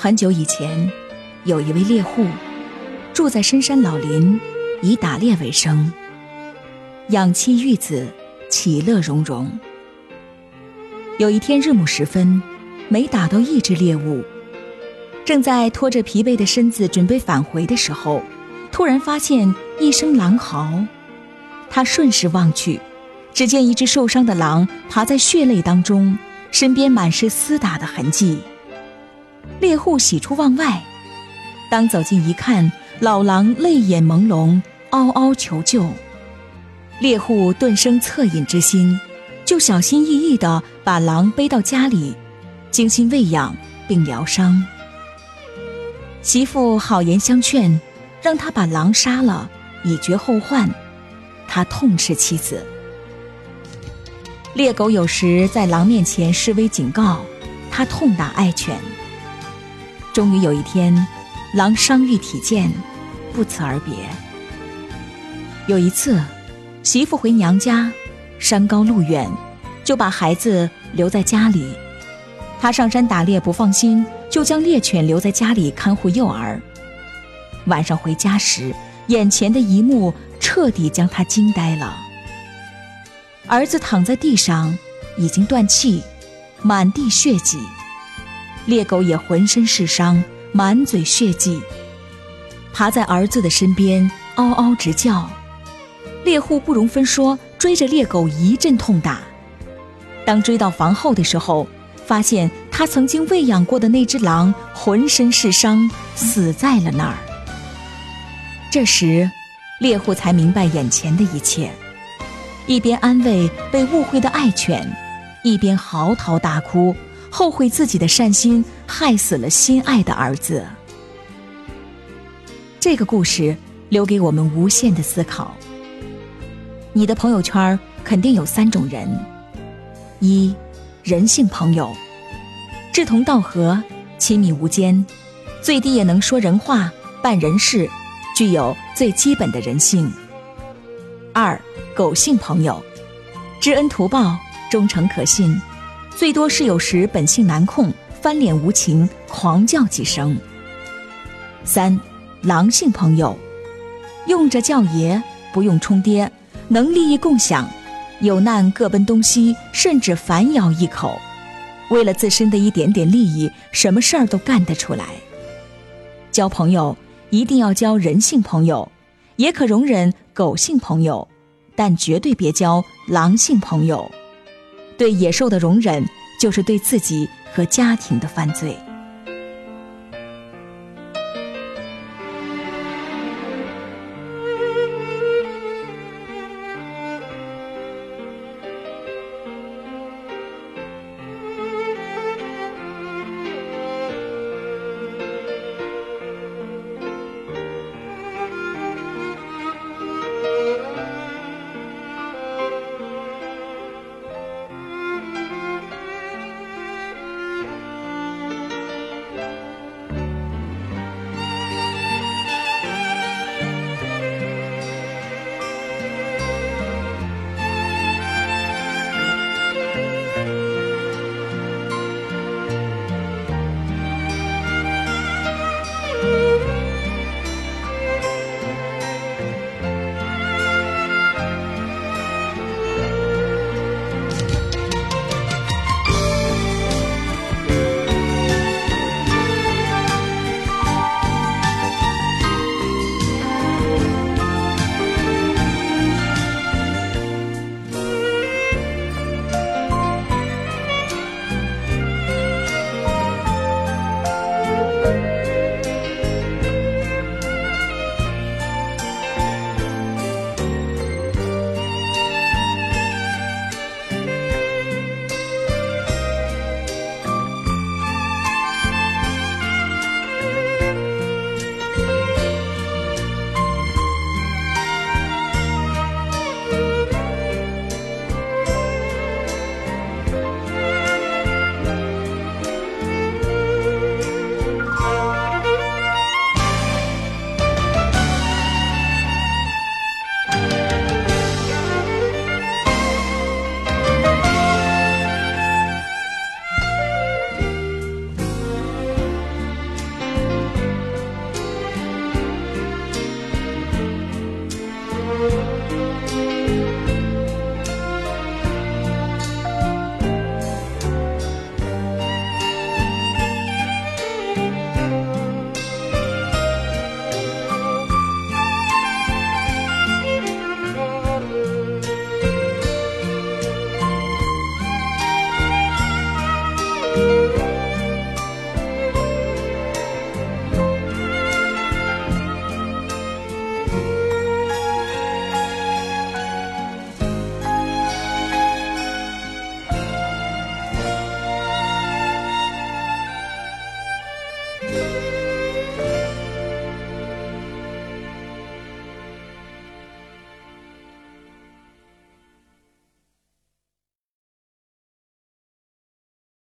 很久以前，有一位猎户，住在深山老林，以打猎为生，养妻育子，其乐融融。有一天日暮时分，没打到一只猎物，正在拖着疲惫的身子准备返回的时候，突然发现一声狼嚎。他顺势望去，只见一只受伤的狼爬在血泪当中，身边满是厮打的痕迹。猎户喜出望外，当走近一看，老狼泪眼朦胧，嗷嗷求救。猎户顿生恻隐之心，就小心翼翼地把狼背到家里，精心喂养并疗伤。媳妇好言相劝，让他把狼杀了，以绝后患。他痛斥妻子。猎狗有时在狼面前示威警告，他痛打爱犬。终于有一天，狼伤愈体健，不辞而别。有一次，媳妇回娘家，山高路远，就把孩子留在家里。他上山打猎不放心，就将猎犬留在家里看护幼儿。晚上回家时，眼前的一幕彻底将他惊呆了。儿子躺在地上，已经断气，满地血迹。猎狗也浑身是伤，满嘴血迹，爬在儿子的身边，嗷嗷直叫。猎户不容分说，追着猎狗一阵痛打。当追到房后的时候，发现他曾经喂养过的那只狼浑身是伤，死在了那儿。这时，猎户才明白眼前的一切，一边安慰被误会的爱犬，一边嚎啕大哭。后悔自己的善心害死了心爱的儿子。这个故事留给我们无限的思考。你的朋友圈肯定有三种人：一、人性朋友，志同道合，亲密无间，最低也能说人话、办人事，具有最基本的人性；二、狗性朋友，知恩图报，忠诚可信。最多是有时本性难控，翻脸无情，狂叫几声。三，狼性朋友，用着叫爷，不用充爹，能利益共享，有难各奔东西，甚至反咬一口，为了自身的一点点利益，什么事儿都干得出来。交朋友一定要交人性朋友，也可容忍狗性朋友，但绝对别交狼性朋友。对野兽的容忍，就是对自己和家庭的犯罪。